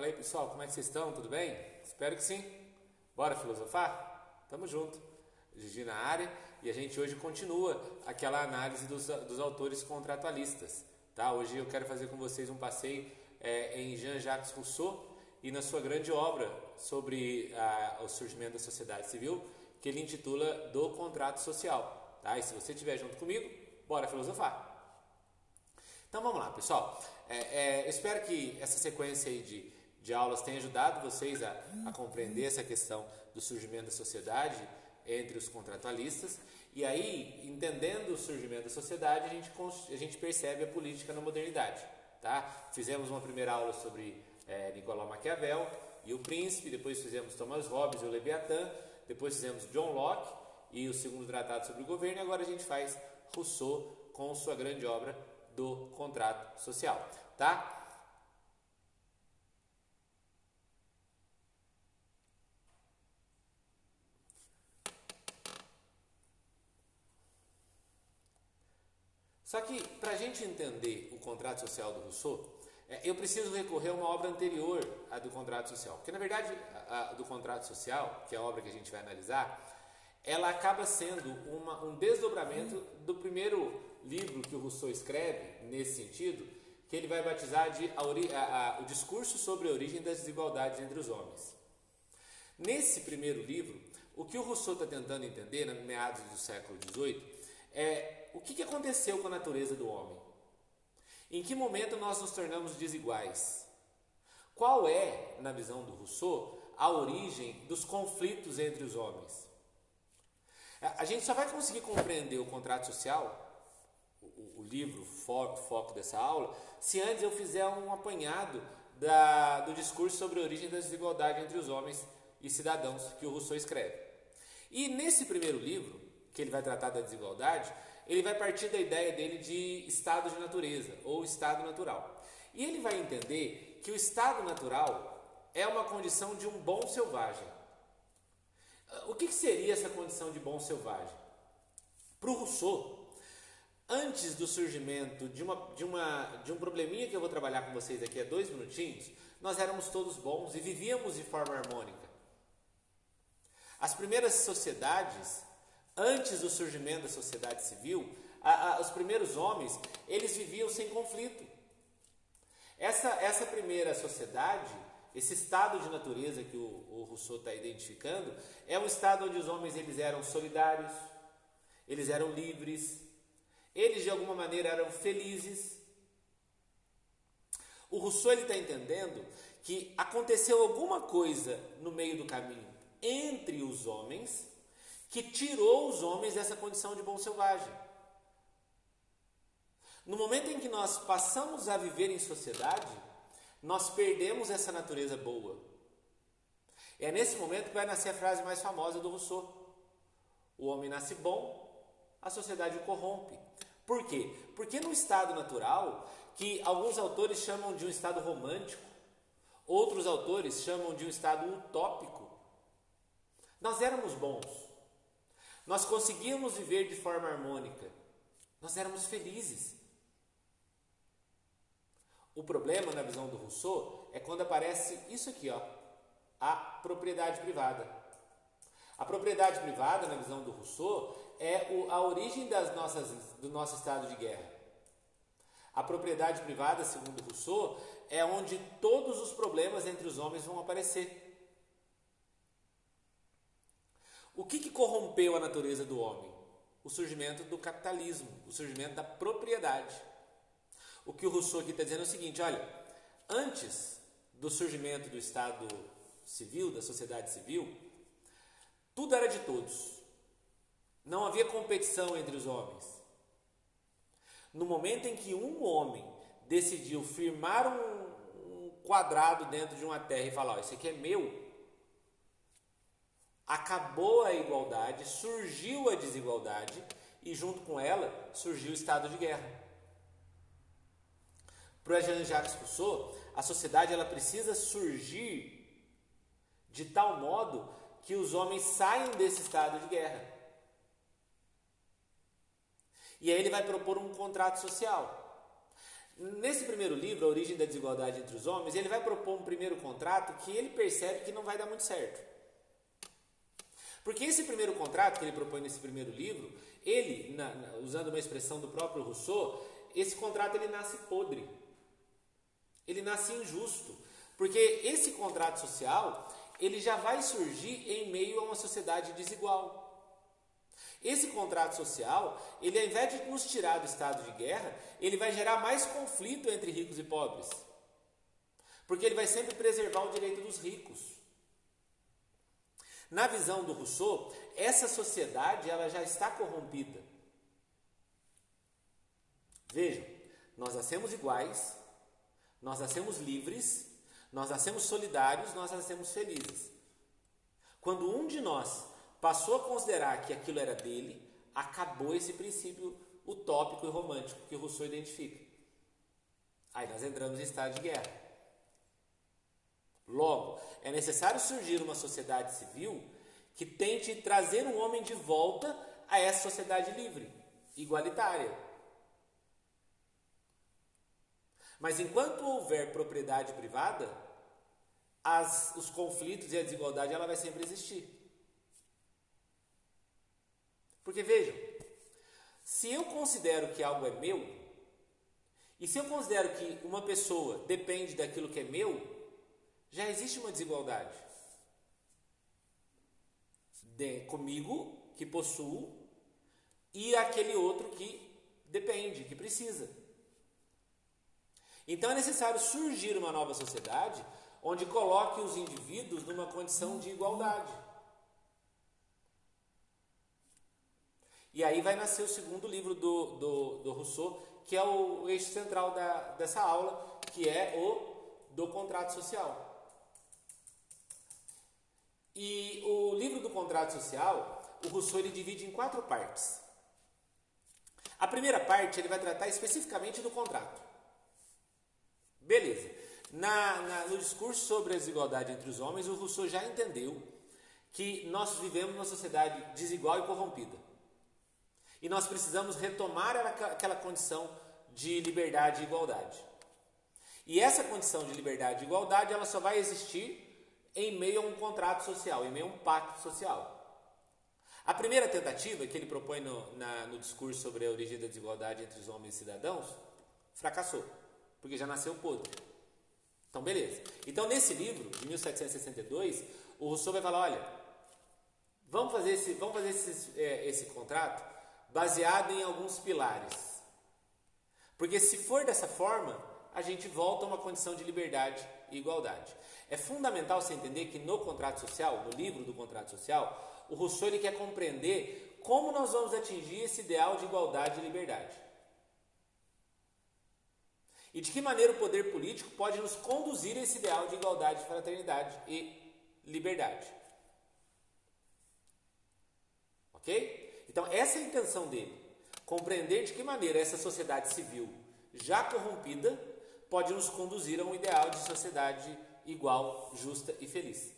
Fala aí pessoal, como é que vocês estão? Tudo bem? Espero que sim. Bora filosofar? Tamo junto. Gigi na área e a gente hoje continua aquela análise dos, dos autores contratualistas. Tá? Hoje eu quero fazer com vocês um passeio é, em Jean-Jacques Rousseau e na sua grande obra sobre a, o surgimento da sociedade civil, que ele intitula Do Contrato Social. Tá? E se você estiver junto comigo, bora filosofar. Então vamos lá, pessoal. É, é, eu espero que essa sequência aí de, de aulas tenha ajudado vocês a, a compreender essa questão do surgimento da sociedade entre os contratualistas. E aí, entendendo o surgimento da sociedade, a gente, a gente percebe a política na modernidade. Tá? Fizemos uma primeira aula sobre é, Nicolau Maquiavel e o Príncipe, depois fizemos Thomas Hobbes e o Leviatã, depois fizemos John Locke e o segundo tratado sobre o governo, e agora a gente faz Rousseau com sua grande obra do contrato social, tá? Só que para a gente entender o contrato social do Rousseau, é, eu preciso recorrer a uma obra anterior à do contrato social. Porque, na verdade, a, a do contrato social, que é a obra que a gente vai analisar, ela acaba sendo uma, um desdobramento do primeiro livro que o Rousseau escreve, nesse sentido, que ele vai batizar de a, a, o discurso sobre a origem das desigualdades entre os homens. Nesse primeiro livro, o que o Rousseau está tentando entender, na meados do século XVIII, é o que, aconteceu com a natureza do homem. Em que momento nós nos tornamos desiguais? Qual é, na visão do Rousseau, a origem dos conflitos entre os homens? A gente só vai conseguir compreender o contrato social, o, o livro fo foco dessa aula, se antes eu fizer um apanhado da, do discurso sobre a origem da desigualdade entre os homens e cidadãos que o Rousseau escreve. E nesse primeiro livro, que ele vai tratar da desigualdade, ele vai partir da ideia dele de estado de natureza ou estado natural. E ele vai entender que o estado natural é uma condição de um bom selvagem. O que seria essa condição de bom selvagem? Para o Rousseau, antes do surgimento de, uma, de, uma, de um probleminha que eu vou trabalhar com vocês aqui a dois minutinhos, nós éramos todos bons e vivíamos de forma harmônica. As primeiras sociedades Antes do surgimento da sociedade civil, a, a, os primeiros homens, eles viviam sem conflito. Essa, essa primeira sociedade, esse estado de natureza que o, o Rousseau está identificando, é um estado onde os homens eles eram solidários, eles eram livres, eles de alguma maneira eram felizes. O Rousseau está entendendo que aconteceu alguma coisa no meio do caminho entre os homens que tirou os homens dessa condição de bom selvagem. No momento em que nós passamos a viver em sociedade, nós perdemos essa natureza boa. É nesse momento que vai nascer a frase mais famosa do Rousseau: O homem nasce bom, a sociedade o corrompe. Por quê? Porque no estado natural, que alguns autores chamam de um estado romântico, outros autores chamam de um estado utópico, nós éramos bons. Nós conseguíamos viver de forma harmônica. Nós éramos felizes. O problema, na visão do Rousseau, é quando aparece isso aqui, ó, a propriedade privada. A propriedade privada, na visão do Rousseau, é a origem das nossas, do nosso estado de guerra. A propriedade privada, segundo Rousseau, é onde todos os problemas entre os homens vão aparecer. O que, que corrompeu a natureza do homem? O surgimento do capitalismo, o surgimento da propriedade. O que o Rousseau aqui está dizendo é o seguinte: olha, antes do surgimento do Estado civil, da sociedade civil, tudo era de todos. Não havia competição entre os homens. No momento em que um homem decidiu firmar um, quadrado dentro de uma terra e falar: oh, Isso aqui é meu, acabou a igualdade, surgiu a desigualdade e junto com ela surgiu o estado de guerra. Para Jean-Jacques Rousseau, a sociedade ela precisa surgir de tal modo que os homens saiam desse estado de guerra. E aí ele vai propor um contrato social. Nesse primeiro livro, A Origem da Desigualdade entre os Homens, ele vai propor um primeiro contrato que ele percebe que não vai dar muito certo. Porque esse primeiro contrato que ele propõe nesse primeiro livro, ele, na, na, usando uma expressão do próprio Rousseau, esse contrato ele nasce podre. Ele nasce injusto. Porque esse contrato social, ele já vai surgir em meio a uma sociedade desigual. Esse contrato social, ele ao invés de nos tirar do estado de guerra, ele vai gerar mais conflito entre ricos e pobres. Porque ele vai sempre preservar o direito dos ricos. Na visão do Rousseau, essa sociedade ela já está corrompida. Vejam, nós nascemos iguais, nós nascemos livres, nós nascemos solidários, nós nascemos felizes. Quando um de nós passou a considerar que aquilo era dele, acabou esse princípio utópico e romântico que Rousseau identifica. Aí nós entramos em estado de guerra. Logo, é necessário surgir uma sociedade civil que tente trazer um homem de volta a essa sociedade livre, igualitária. Mas enquanto houver propriedade privada, as, os conflitos e a desigualdade ela vai sempre existir. Porque vejam, se eu considero que algo é meu, e se eu considero que uma pessoa depende daquilo que é meu, já existe uma desigualdade. De, comigo, que possuo, e aquele outro que depende, que precisa. Então é necessário surgir uma nova sociedade onde coloque os indivíduos numa condição de igualdade. E aí vai nascer o segundo livro do, do, do Rousseau, que é o eixo central da, dessa aula, que é o do contrato social. E o livro do contrato social, o Rousseau ele divide em quatro partes. A primeira parte ele vai tratar especificamente do contrato. Beleza. Na, na, no discurso sobre a desigualdade entre os homens, o Rousseau já entendeu que nós vivemos numa sociedade desigual e corrompida. E nós precisamos retomar aquela condição de liberdade e igualdade. E essa condição de liberdade e igualdade, ela só vai existir em meio a um contrato social, em meio a um pacto social. A primeira tentativa que ele propõe no, na, no discurso sobre a origem da desigualdade entre os homens e cidadãos fracassou, porque já nasceu podre. Então, beleza. Então, nesse livro, de 1762, o Rousseau vai falar: olha, vamos fazer esse, vamos fazer esse, é, esse contrato baseado em alguns pilares. Porque se for dessa forma, a gente volta a uma condição de liberdade e igualdade. É fundamental você entender que no contrato social, no livro do contrato social, o Rousseau ele quer compreender como nós vamos atingir esse ideal de igualdade e liberdade. E de que maneira o poder político pode nos conduzir a esse ideal de igualdade, fraternidade e liberdade. Ok? Então, essa é a intenção dele. Compreender de que maneira essa sociedade civil, já corrompida, pode nos conduzir a um ideal de sociedade igual, justa e feliz.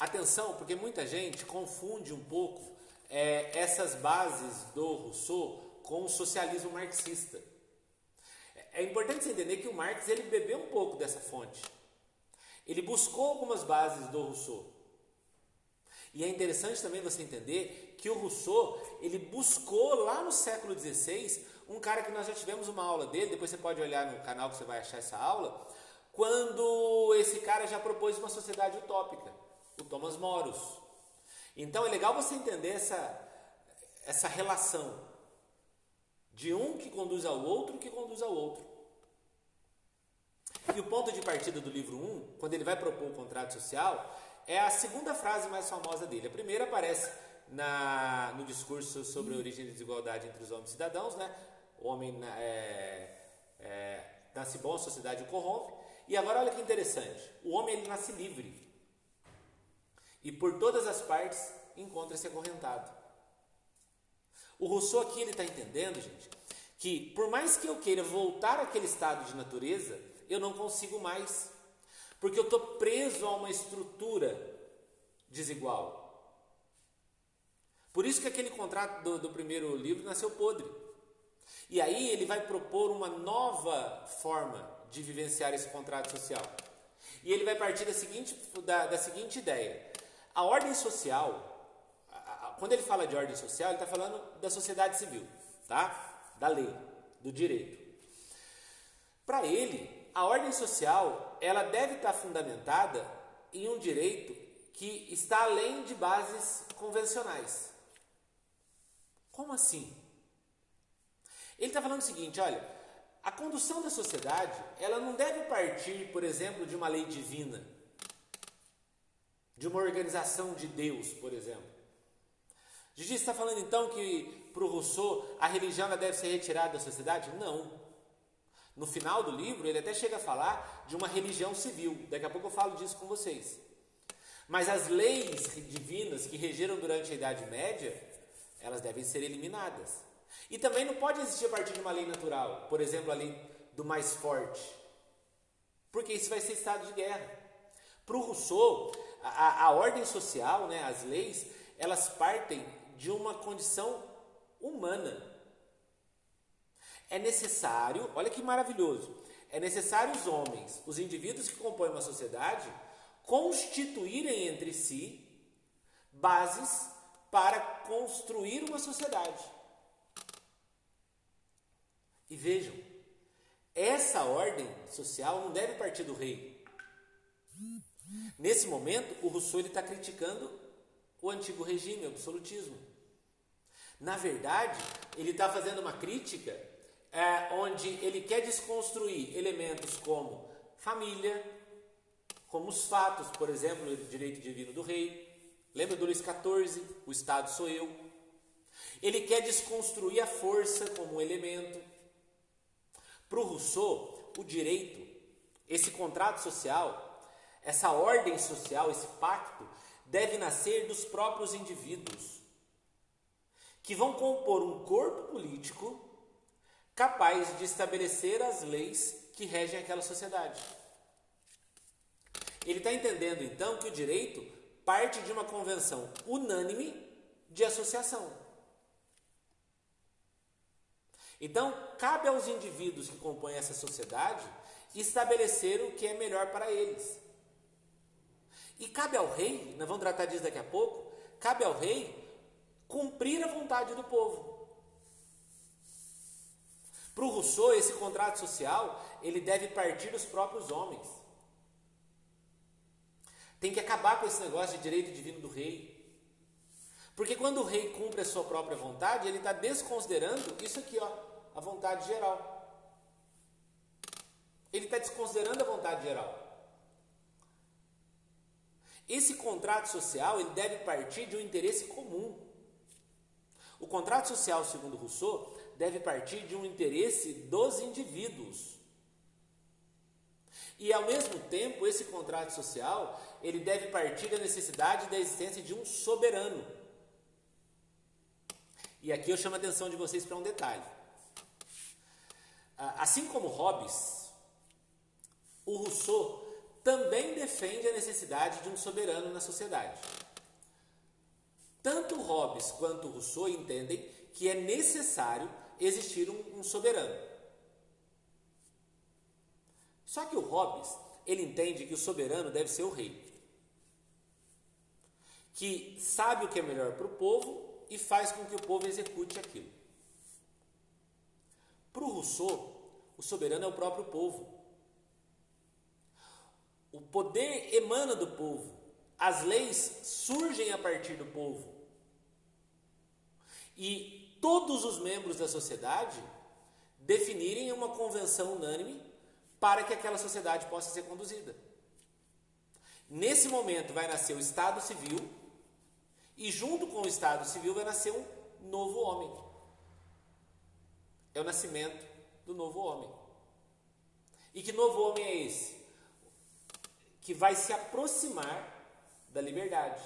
Atenção, porque muita gente confunde um pouco é, essas bases do Rousseau com o socialismo marxista. É importante você entender que o Marx ele bebeu um pouco dessa fonte. Ele buscou algumas bases do Rousseau. E é interessante também você entender que o Rousseau, ele buscou lá no século XVI, um cara que nós já tivemos uma aula dele, depois você pode olhar no canal que você vai achar essa aula, quando esse cara já propôs uma sociedade utópica, o Thomas Moros. Então é legal você entender essa, essa relação de um que conduz ao outro que conduz ao outro. E o ponto de partida do livro 1, quando ele vai propor o contrato social, é a segunda frase mais famosa dele. A primeira aparece na, no discurso sobre a origem da desigualdade entre os homens e cidadãos, né? O homem é, é, nasce bom, a sociedade o corrompe. E agora olha que interessante, o homem ele nasce livre. E por todas as partes encontra-se acorrentado. O Rousseau aqui ele está entendendo, gente, que por mais que eu queira voltar àquele estado de natureza, eu não consigo mais. Porque eu estou preso a uma estrutura desigual. Por isso que aquele contrato do, do primeiro livro nasceu podre. E aí ele vai propor uma nova forma de vivenciar esse contrato social. E ele vai partir da seguinte, da, da seguinte ideia: a ordem social, a, a, quando ele fala de ordem social, ele está falando da sociedade civil, tá? Da lei, do direito. Para ele, a ordem social ela deve estar fundamentada em um direito que está além de bases convencionais. Como assim? Ele está falando o seguinte: olha, a condução da sociedade ela não deve partir, por exemplo, de uma lei divina, de uma organização de Deus, por exemplo. Gigi está falando então que para o Rousseau a religião deve ser retirada da sociedade? Não. No final do livro, ele até chega a falar de uma religião civil. Daqui a pouco eu falo disso com vocês. Mas as leis divinas que regeram durante a Idade Média, elas devem ser eliminadas. E também não pode existir a partir de uma lei natural, por exemplo, a lei do mais forte, porque isso vai ser estado de guerra. Para o Rousseau, a, a, ordem social, né, as leis, elas partem de uma condição humana. É necessário, olha que maravilhoso, é necessário os homens, os indivíduos que compõem uma sociedade, constituírem entre si bases para construir uma sociedade. E vejam, essa ordem social não deve partir do rei. Nesse momento, o Rousseau está criticando o antigo regime, o absolutismo. Na verdade, ele está fazendo uma crítica é, onde ele quer desconstruir elementos como família, como os fatos, por exemplo, o direito divino do rei. Lembra do Luís XIV? O Estado sou eu. Ele quer desconstruir a força como um elemento. Para o Rousseau, o direito, esse contrato social, essa ordem social, esse pacto, deve nascer dos próprios indivíduos, que vão compor um corpo político capaz de estabelecer as leis que regem aquela sociedade. Ele está entendendo então que o direito parte de uma convenção unânime de associação. Então, cabe aos indivíduos que compõem essa sociedade estabelecer o que é melhor para eles. E cabe ao rei, nós vamos tratar disso daqui a pouco, cabe ao rei cumprir a vontade do povo. Para o Rousseau, esse contrato social, ele deve partir dos próprios homens. Tem que acabar com esse negócio de direito divino do rei. Porque quando o rei cumpre a sua própria vontade, ele está desconsiderando isso aqui, ó a vontade geral. Ele está desconsiderando a vontade geral. Esse contrato social ele deve partir de um interesse comum. O contrato social, segundo Rousseau, deve partir de um interesse dos indivíduos. E ao mesmo tempo, esse contrato social, ele deve partir da necessidade da existência de um soberano. E aqui eu chamo a atenção de vocês para um detalhe. Ah, assim como Hobbes, o Rousseau também defende a necessidade de um soberano na sociedade. Tanto Hobbes quanto Rousseau entendem que é necessário existir um, um soberano. Só que o Hobbes, ele entende que o soberano deve ser o rei. Que sabe o que é melhor para o povo e faz com que o povo execute aquilo. Para o Rousseau, o soberano é o próprio povo. O poder emana do povo. As leis surgem a partir do povo. E todos os membros da sociedade definirem uma convenção unânime para que aquela sociedade possa ser conduzida. Nesse momento vai nascer o Estado Civil e junto com o Estado Civil vai nascer um novo homem. É o nascimento do novo homem. E que novo homem é esse? Que vai se aproximar da liberdade,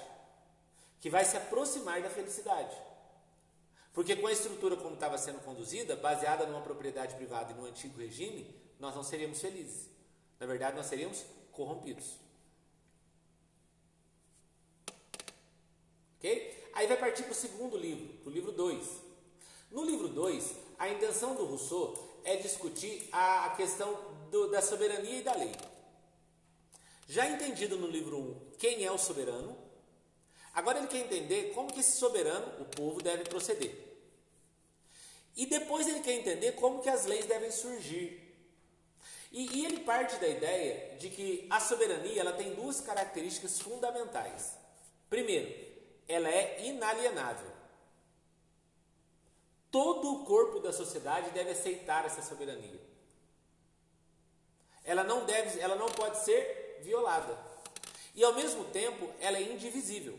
que vai se aproximar da felicidade. Porque com a estrutura como estava sendo conduzida, baseada numa propriedade privada e no antigo regime, nós não seríamos felizes. Na verdade, nós seríamos corrompidos. Ok? Aí vai partir para o segundo livro, para o livro 2. No livro 2, a intenção do Rousseau é discutir a questão do, da soberania e da lei. Já entendido no livro 1 um, quem é o soberano, agora ele quer entender como que esse soberano, o povo, deve proceder. E depois ele quer entender como que as leis devem surgir. E, e ele parte da ideia de que a soberania ela tem duas características fundamentais. Primeiro, ela é inalienável. Todo o corpo da sociedade deve aceitar essa soberania. Ela não deve, ela não pode ser violada. E ao mesmo tempo, ela é indivisível.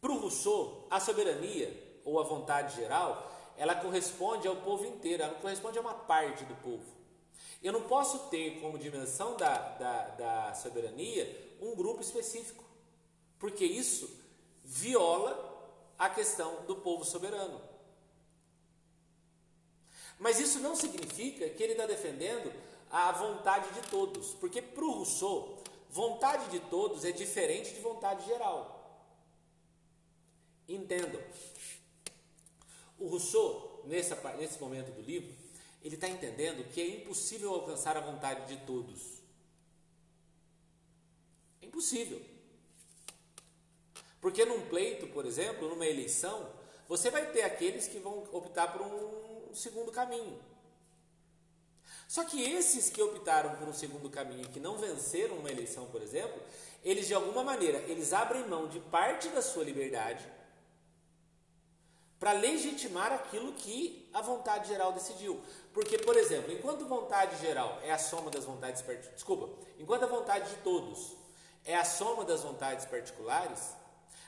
Para o Rousseau, a soberania ou a vontade geral, ela corresponde ao povo inteiro, ela corresponde a uma parte do povo. Eu não posso ter como dimensão da, da, da soberania um grupo específico, porque isso viola a questão do povo soberano. Mas isso não significa que ele está defendendo a vontade de todos, porque para o Rousseau, vontade de todos é diferente de vontade geral. Entendam. O Rousseau, nesse momento do livro, ele está entendendo que é impossível alcançar a vontade de todos. É impossível. Porque num pleito, por exemplo, numa eleição, você vai ter aqueles que vão optar por um segundo caminho. Só que esses que optaram por um segundo caminho e que não venceram uma eleição, por exemplo, eles de alguma maneira, eles abrem mão de parte da sua liberdade para legitimar aquilo que a vontade geral decidiu. Porque, por exemplo, enquanto vontade geral é a soma das vontades desculpa, enquanto a vontade de todos é a soma das vontades particulares,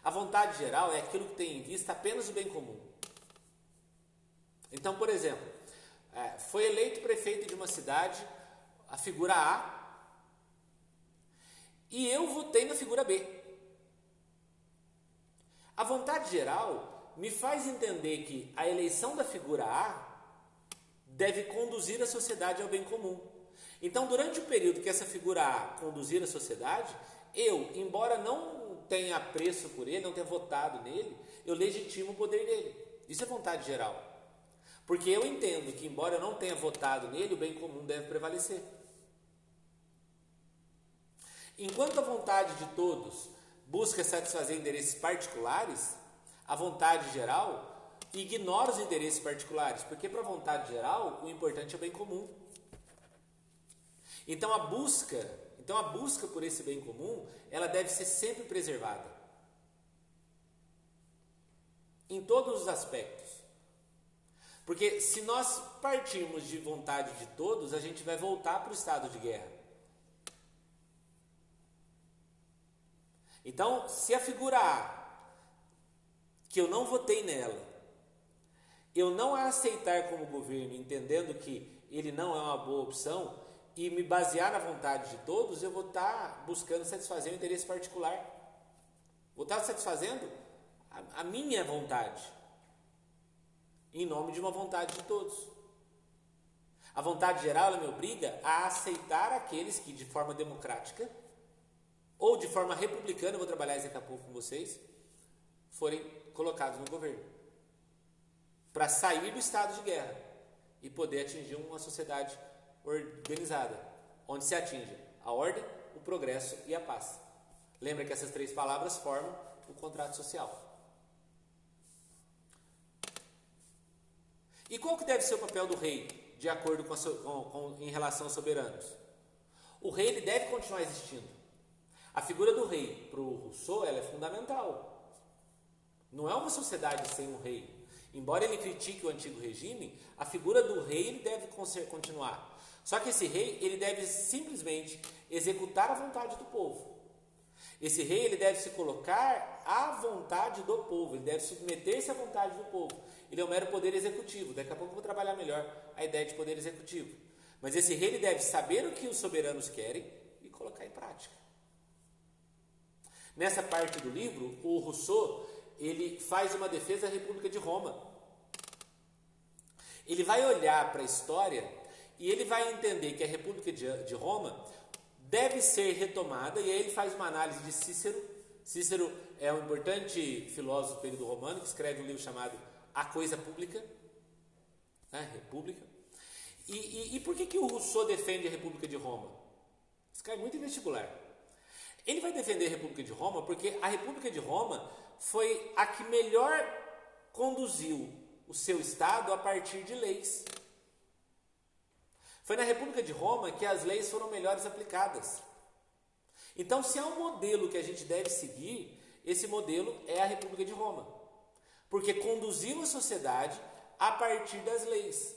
a vontade geral é aquilo que tem em vista apenas o bem comum. Então, por exemplo, é, foi eleito prefeito de uma cidade, a figura A, e eu votei na figura B. A vontade geral me faz entender que a eleição da figura A deve conduzir a sociedade ao bem comum. Então, durante o período que essa figura A conduzir a sociedade, eu, embora não tenha apreço por ele, não tenha votado nele, eu legitimo o poder dele. Isso é vontade geral. Porque eu entendo que, embora eu não tenha votado nele, o bem comum deve prevalecer. Enquanto a vontade de todos busca satisfazer interesses particulares, a vontade geral ignora os interesses particulares, porque para a vontade geral o importante é o bem comum. Então a busca então a busca por esse bem comum, ela deve ser sempre preservada. Em todos os aspectos. Porque se nós partirmos de vontade de todos, a gente vai voltar para o estado de guerra. Então, se a figura A, que eu não votei nela, eu não a aceitar como governo, entendendo que ele não é uma boa opção, e me basear na vontade de todos, eu vou estar buscando satisfazer o interesse particular. Vou estar satisfazendo a, a minha vontade, em nome de uma vontade de todos. A vontade geral ela me obriga a aceitar aqueles que, de forma democrática ou de forma republicana, eu vou trabalhar isso daqui a pouco com vocês, forem colocados no governo. Para sair do estado de guerra e poder atingir uma sociedade organizada, onde se atinge a ordem, o progresso e a paz. Lembra que essas três palavras formam o contrato social. E qual que deve ser o papel do rei, de acordo com, a, com, com em relação aos soberanos? O rei ele deve continuar existindo. A figura do rei para o Rousseau ela é fundamental. Não é uma sociedade sem um rei. Embora ele critique o antigo regime, a figura do rei ele deve continuar. Só que esse rei, ele deve simplesmente executar a vontade do povo. Esse rei, ele deve se colocar à vontade do povo, ele deve submeter-se à vontade do povo. Ele é um mero poder executivo. Daqui a pouco eu vou trabalhar melhor a ideia de poder executivo. Mas esse rei, ele deve saber o que os soberanos querem e colocar em prática. Nessa parte do livro, o Rousseau, ele faz uma defesa da República de Roma. Ele vai olhar para a história e ele vai entender que a República de, Roma deve ser retomada, e aí ele faz uma análise de Cícero, Cícero é um importante filósofo do período romano que escreve um livro chamado A Coisa Pública, né? República. E, e, e, por que, que o Rousseau defende a República de Roma? Isso cai muito em vestibular. Ele vai defender a República de Roma porque a República de Roma foi a que melhor conduziu o seu Estado a partir de leis. Foi na República de Roma que as leis foram melhores aplicadas. Então, se há um modelo que a gente deve seguir, esse modelo é a República de Roma. Porque conduziu a sociedade a partir das leis.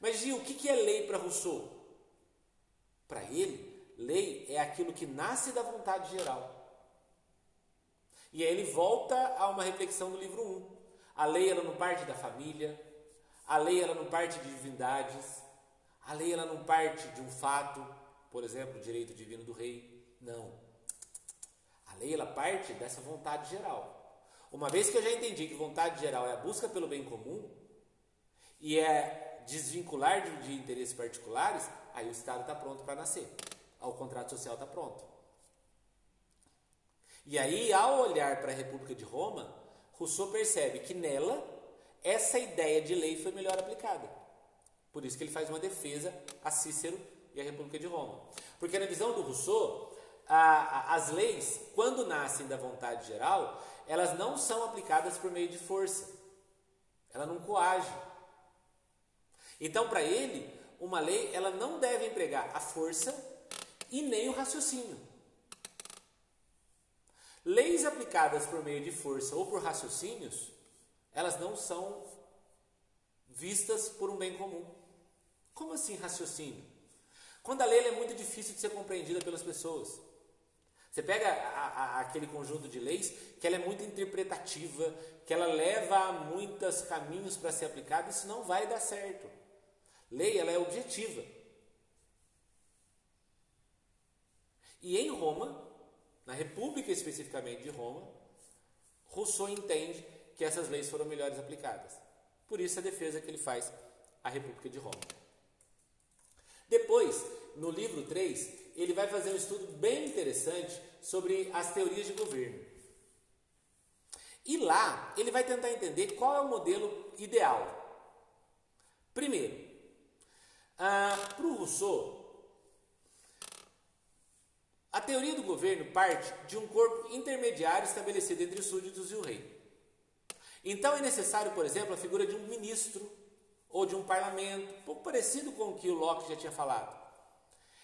Mas, Gil, o que é lei para Rousseau? Para ele, lei é aquilo que nasce da vontade geral. E aí ele volta a uma reflexão do livro 1. A lei ela não parte da família, a lei ela não parte de divindades, a lei ela não parte de um fato, por exemplo, o direito divino do rei. Não. A lei ela parte dessa vontade geral. Uma vez que eu já entendi que vontade geral é a busca pelo bem comum e é desvincular de, de interesses particulares, aí o Estado está pronto para nascer. O contrato social está pronto. E aí, ao olhar para a República de Roma, Rousseau percebe que nela essa ideia de lei foi melhor aplicada. Por isso que ele faz uma defesa a Cícero e a República de Roma. Porque na visão do Rousseau, a, a, as leis, quando nascem da vontade geral, elas não são aplicadas por meio de força. Ela não coage. Então, para ele, uma lei ela não deve empregar a força e nem o raciocínio. Leis aplicadas por meio de força ou por raciocínios, elas não são vistas por um bem comum. Como assim raciocínio? Quando a lei é muito difícil de ser compreendida pelas pessoas. Você pega a, a, aquele conjunto de leis que ela é muito interpretativa, que ela leva a muitos caminhos para ser aplicada, isso não vai dar certo. Lei ela é objetiva. E em Roma, na República especificamente de Roma, Rousseau entende que essas leis foram melhores aplicadas. Por isso a defesa que ele faz à República de Roma. Depois, no livro 3, ele vai fazer um estudo bem interessante sobre as teorias de governo. E lá, ele vai tentar entender qual é o modelo ideal. Primeiro, ah, para o Rousseau, a teoria do governo parte de um corpo intermediário estabelecido entre os súditos e o rei. Então é necessário, por exemplo, a figura de um ministro ou de um parlamento, um pouco parecido com o que o Locke já tinha falado.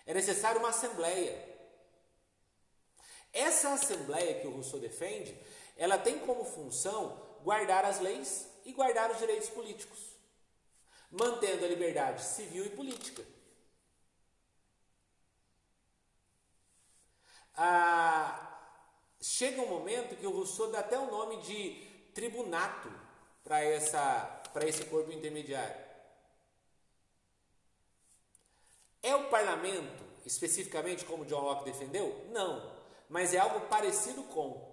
É necessário uma assembleia. Essa assembleia que o Rousseau defende, ela tem como função guardar as leis e guardar os direitos políticos, mantendo a liberdade civil e política. Ah, chega um momento que o Rousseau dá até o nome de tribunato para esse corpo intermediário. É o parlamento, especificamente como John Locke defendeu? Não, mas é algo parecido com.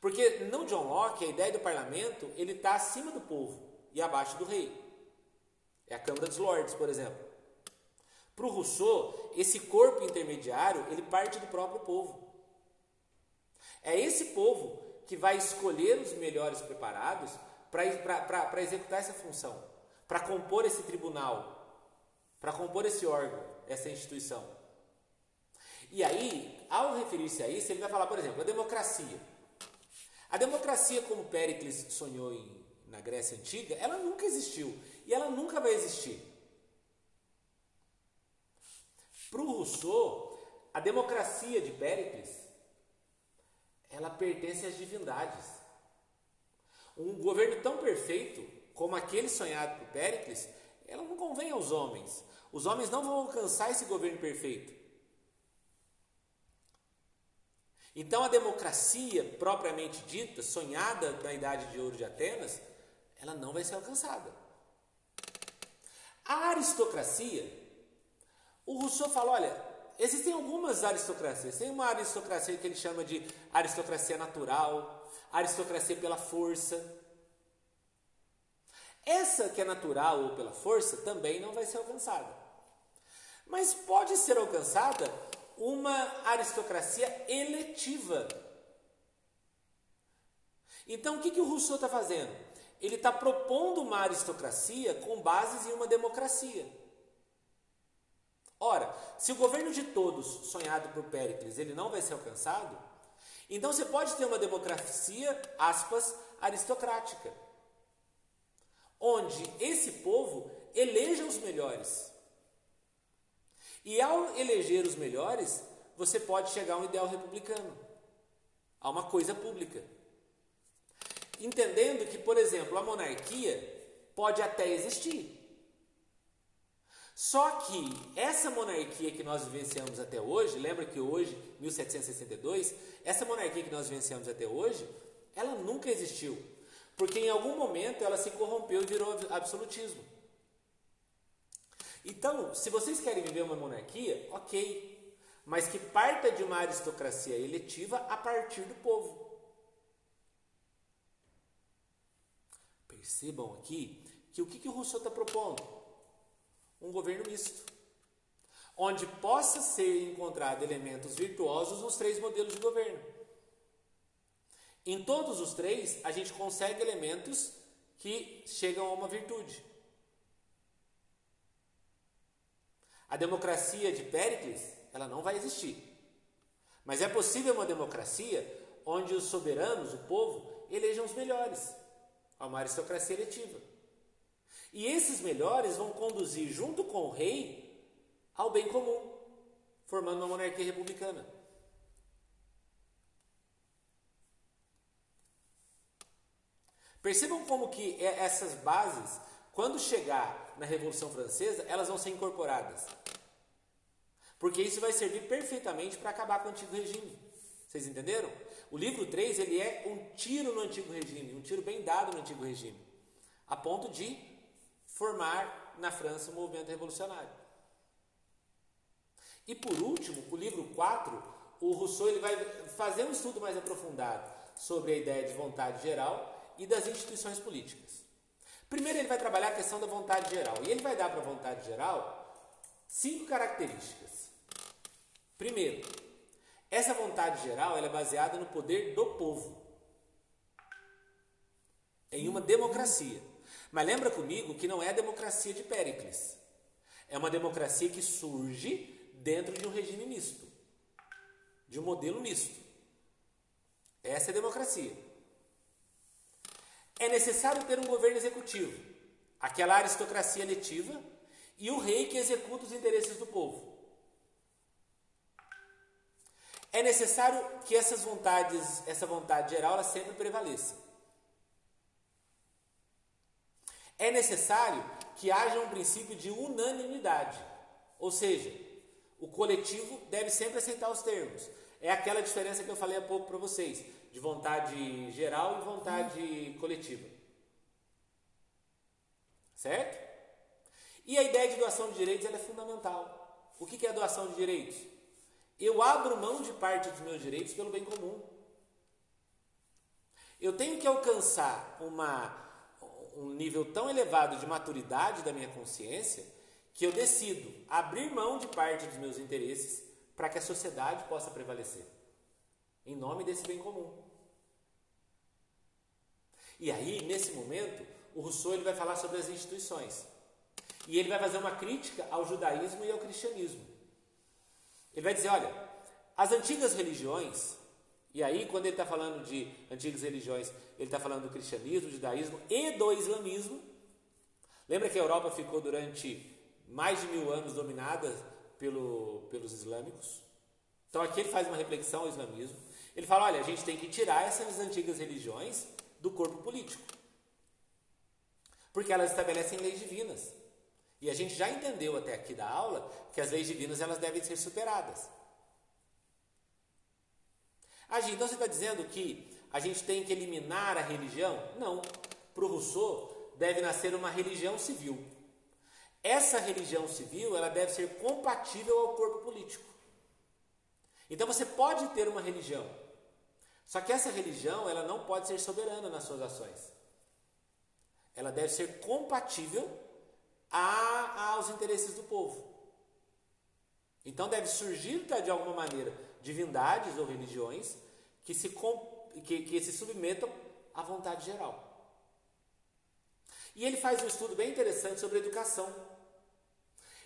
Porque no John Locke, a ideia do parlamento, ele está acima do povo e abaixo do rei. É a Câmara dos Lordes, por exemplo. Para o Rousseau, esse corpo intermediário, ele parte do próprio povo. É esse povo que vai escolher os melhores preparados para executar essa função, para compor esse tribunal, para compor esse órgão, essa instituição. E aí, ao referir-se a isso, ele vai falar, por exemplo, a democracia. A democracia, como Péricles sonhou em, na Grécia Antiga, ela nunca existiu e ela nunca vai existir. Para o Rousseau, a democracia de Péricles, ela pertence às divindades. Um governo tão perfeito como aquele sonhado por Péricles, ela não convém aos homens. Os homens não vão alcançar esse governo perfeito. Então a democracia propriamente dita, sonhada na idade de ouro de Atenas, ela não vai ser alcançada. A aristocracia, o Rousseau fala, olha, existem algumas aristocracias. Tem uma aristocracia que ele chama de aristocracia natural, aristocracia pela força. Essa que é natural ou pela força também não vai ser alcançada. Mas pode ser alcançada uma aristocracia eletiva. Então, o que, que o Rousseau está fazendo? Ele está propondo uma aristocracia com bases em uma democracia. Ora, se o governo de todos, sonhado por Péricles, ele não vai ser alcançado, então você pode ter uma democracia, aspas, aristocrática, onde esse povo eleja os melhores. E ao eleger os melhores, você pode chegar a um ideal republicano, a uma coisa pública. Entendendo que, por exemplo, a monarquia pode até existir. Só que essa monarquia que nós vivenciamos até hoje, lembra que hoje, 1762, essa monarquia que nós vivenciamos até hoje, ela nunca existiu. Porque em algum momento ela se corrompeu e virou absolutismo. Então, se vocês querem viver uma monarquia, ok, mas que parta de uma aristocracia eletiva a partir do povo. Percebam aqui que o que, que o Rousseau está propondo? Um governo misto, onde possa ser encontrado elementos virtuosos nos três modelos de governo. Em todos os três, a gente consegue elementos que chegam a uma virtude. A democracia de Péricles, ela não vai existir. Mas é possível uma democracia onde os soberanos, o povo, elejam os melhores. a uma aristocracia eletiva. E esses melhores vão conduzir, junto com o rei, ao bem comum, formando uma monarquia republicana. Percebam como que é essas bases, quando chegar na Revolução Francesa, elas vão ser incorporadas. Porque isso vai servir perfeitamente para acabar com o antigo regime. Vocês entenderam? O livro 3 ele é um tiro no antigo regime, um tiro bem dado no antigo regime, a ponto de formar na França um movimento revolucionário. E por último, o livro 4, o Rousseau ele vai fazer um estudo mais aprofundado sobre a ideia de vontade geral e das instituições políticas. Primeiro ele vai trabalhar a questão da vontade geral, e ele vai dar para a vontade geral cinco características. Primeiro, essa vontade geral é baseada no poder do povo, em uma democracia. Mas lembra comigo que não é a democracia de Péricles. É uma democracia que surge dentro de um regime misto, de um modelo misto. Essa é a democracia. É necessário ter um governo executivo, aquela aristocracia letiva e o rei que executa os interesses do povo. É necessário que essas vontades, essa vontade geral, ela sempre prevaleça. É necessário que haja um princípio de unanimidade, ou seja, o coletivo deve sempre aceitar os termos. É aquela diferença que eu falei há pouco para vocês, de vontade geral e vontade coletiva. Certo? E a ideia de doação de direitos é fundamental. O que é a doação de direitos? Eu abro mão de parte dos meus direitos pelo bem comum. Eu tenho que alcançar uma, um nível tão elevado de maturidade da minha consciência que eu decido abrir mão de parte dos meus interesses para que a sociedade possa prevalecer, em nome desse bem comum. E aí, nesse momento, o Rousseau ele vai falar sobre as instituições. E ele vai fazer uma crítica ao judaísmo e ao cristianismo. Ele vai dizer: olha, as antigas religiões, e aí quando ele está falando de antigas religiões, ele está falando do cristianismo, do judaísmo e do islamismo. Lembra que a Europa ficou durante mais de mil anos dominada pelo, pelos islâmicos? Então aqui ele faz uma reflexão ao islamismo. Ele fala: olha, a gente tem que tirar essas antigas religiões do corpo político, porque elas estabelecem leis divinas. E a gente já entendeu até aqui da aula que as leis divinas elas devem ser superadas. Agi, então você está dizendo que a gente tem que eliminar a religião? Não. Para o Rousseau, deve nascer uma religião civil. Essa religião civil ela deve ser compatível ao corpo político. Então você pode ter uma religião, só que essa religião ela não pode ser soberana nas suas ações. Ela deve ser compatível a, aos interesses do povo. Então deve surgir de alguma maneira divindades ou religiões que se, que, que se submetam à vontade geral. E ele faz um estudo bem interessante sobre educação.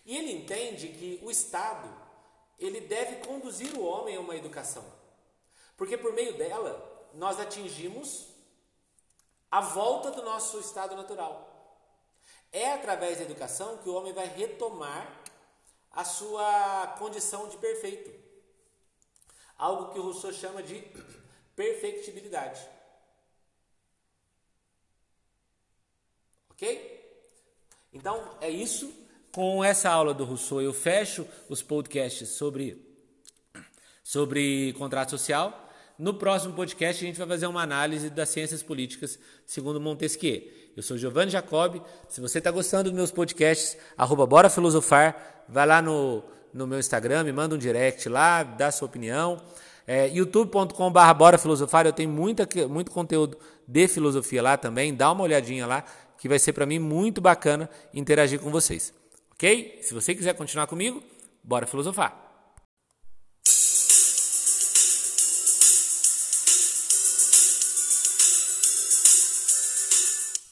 E ele entende que o Estado ele deve conduzir o homem a uma educação. Porque por meio dela nós atingimos a volta do nosso estado natural. É através da educação que o homem vai retomar a sua condição de perfeito. Algo que o Rousseau chama de perfectibilidade. Ok? Então é isso. Com essa aula do Rousseau, eu fecho os podcasts sobre, sobre contrato social. No próximo podcast, a gente vai fazer uma análise das ciências políticas segundo Montesquieu. Eu sou Giovanni Jacob. Se você está gostando dos meus podcasts, arroba Bora Filosofar, vai lá no, no meu Instagram, me manda um direct lá, dá sua opinião. É, youtube.com.br Bora Filosofar, eu tenho muita, muito conteúdo de filosofia lá também, dá uma olhadinha lá, que vai ser para mim muito bacana interagir com vocês. Ok? Se você quiser continuar comigo, bora filosofar.